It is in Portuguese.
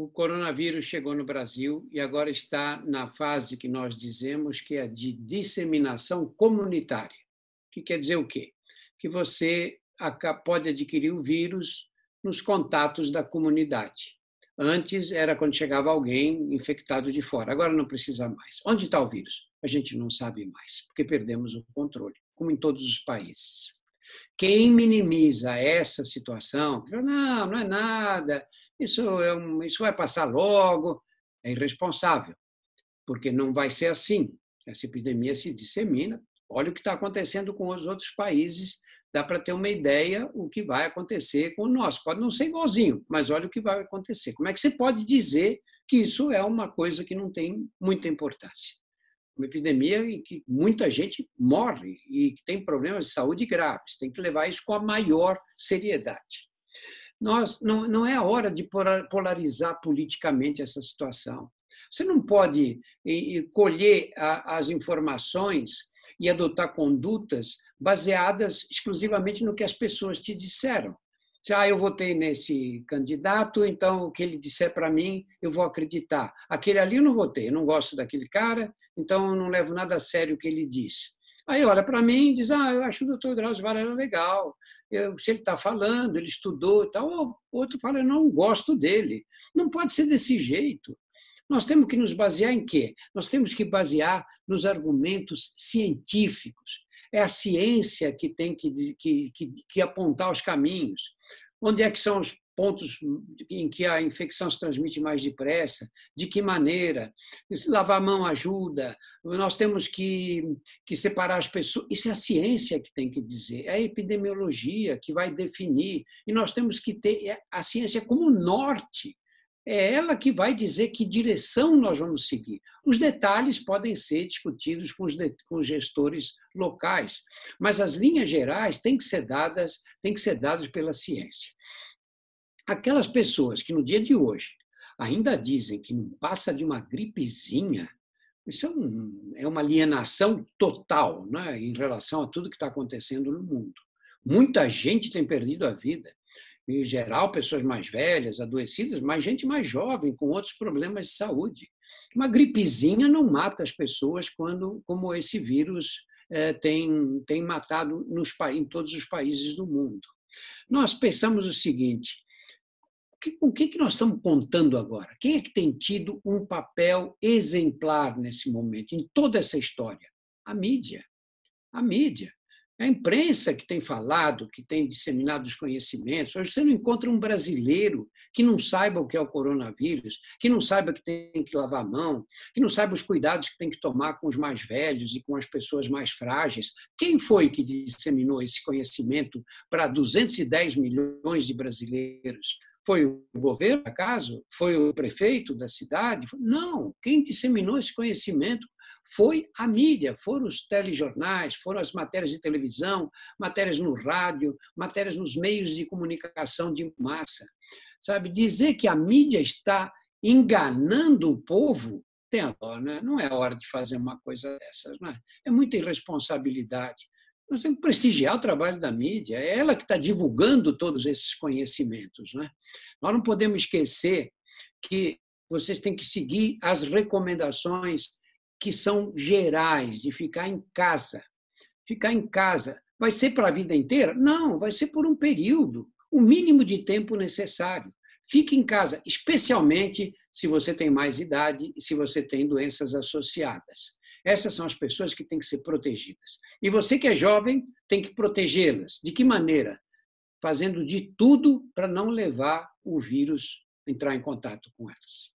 o coronavírus chegou no Brasil e agora está na fase que nós dizemos que é de disseminação comunitária. Que quer dizer o quê? Que você pode adquirir o vírus nos contatos da comunidade. Antes era quando chegava alguém infectado de fora, agora não precisa mais. Onde está o vírus? A gente não sabe mais, porque perdemos o controle, como em todos os países. Quem minimiza essa situação, não, não é nada, isso, é um, isso vai passar logo, é irresponsável, porque não vai ser assim. Essa epidemia se dissemina. Olha o que está acontecendo com os outros países, dá para ter uma ideia o que vai acontecer com o nosso. Pode não ser igualzinho, mas olha o que vai acontecer. Como é que você pode dizer que isso é uma coisa que não tem muita importância? Uma epidemia em que muita gente morre e tem problemas de saúde graves. Tem que levar isso com a maior seriedade nós não, não é a hora de polarizar politicamente essa situação. Você não pode colher as informações e adotar condutas baseadas exclusivamente no que as pessoas te disseram. Se ah, eu votei nesse candidato, então o que ele disser para mim, eu vou acreditar. Aquele ali eu não votei, eu não gosto daquele cara, então eu não levo nada a sério o que ele disse. Aí olha para mim e diz: Ah, eu acho o doutor Drauzio Varela legal, eu, se ele está falando, ele estudou e tal, o outro fala, eu não gosto dele. Não pode ser desse jeito. Nós temos que nos basear em quê? Nós temos que basear nos argumentos científicos. É a ciência que tem que, que, que, que apontar os caminhos. Onde é que são os pontos em que a infecção se transmite mais depressa, de que maneira, lavar a mão ajuda, nós temos que, que separar as pessoas. Isso é a ciência que tem que dizer, é a epidemiologia que vai definir, e nós temos que ter a ciência como norte. É ela que vai dizer que direção nós vamos seguir. Os detalhes podem ser discutidos com os, de, com os gestores locais, mas as linhas gerais têm que ser dadas, têm que ser dadas pela ciência. Aquelas pessoas que no dia de hoje ainda dizem que não passa de uma gripezinha, isso é, um, é uma alienação total né, em relação a tudo que está acontecendo no mundo. Muita gente tem perdido a vida. Em geral, pessoas mais velhas, adoecidas, mas gente mais jovem, com outros problemas de saúde. Uma gripezinha não mata as pessoas quando, como esse vírus é, tem, tem matado nos, em todos os países do mundo. Nós pensamos o seguinte: com o que, que nós estamos contando agora? Quem é que tem tido um papel exemplar nesse momento, em toda essa história? A mídia. A mídia. A imprensa que tem falado, que tem disseminado os conhecimentos. Hoje você não encontra um brasileiro que não saiba o que é o coronavírus, que não saiba que tem que lavar a mão, que não saiba os cuidados que tem que tomar com os mais velhos e com as pessoas mais frágeis. Quem foi que disseminou esse conhecimento para 210 milhões de brasileiros? Foi o governo, acaso? Foi o prefeito da cidade? Não, quem disseminou esse conhecimento foi a mídia, foram os telejornais, foram as matérias de televisão, matérias no rádio, matérias nos meios de comunicação de massa. Sabe, dizer que a mídia está enganando o povo, tem a dó, né? não é hora de fazer uma coisa dessas. Não é? é muita irresponsabilidade. Nós temos que prestigiar o trabalho da mídia, é ela que está divulgando todos esses conhecimentos. Né? Nós não podemos esquecer que vocês têm que seguir as recomendações que são gerais, de ficar em casa. Ficar em casa. Vai ser para a vida inteira? Não, vai ser por um período, o mínimo de tempo necessário. Fique em casa, especialmente se você tem mais idade e se você tem doenças associadas. Essas são as pessoas que têm que ser protegidas. E você que é jovem tem que protegê-las. De que maneira? Fazendo de tudo para não levar o vírus entrar em contato com elas.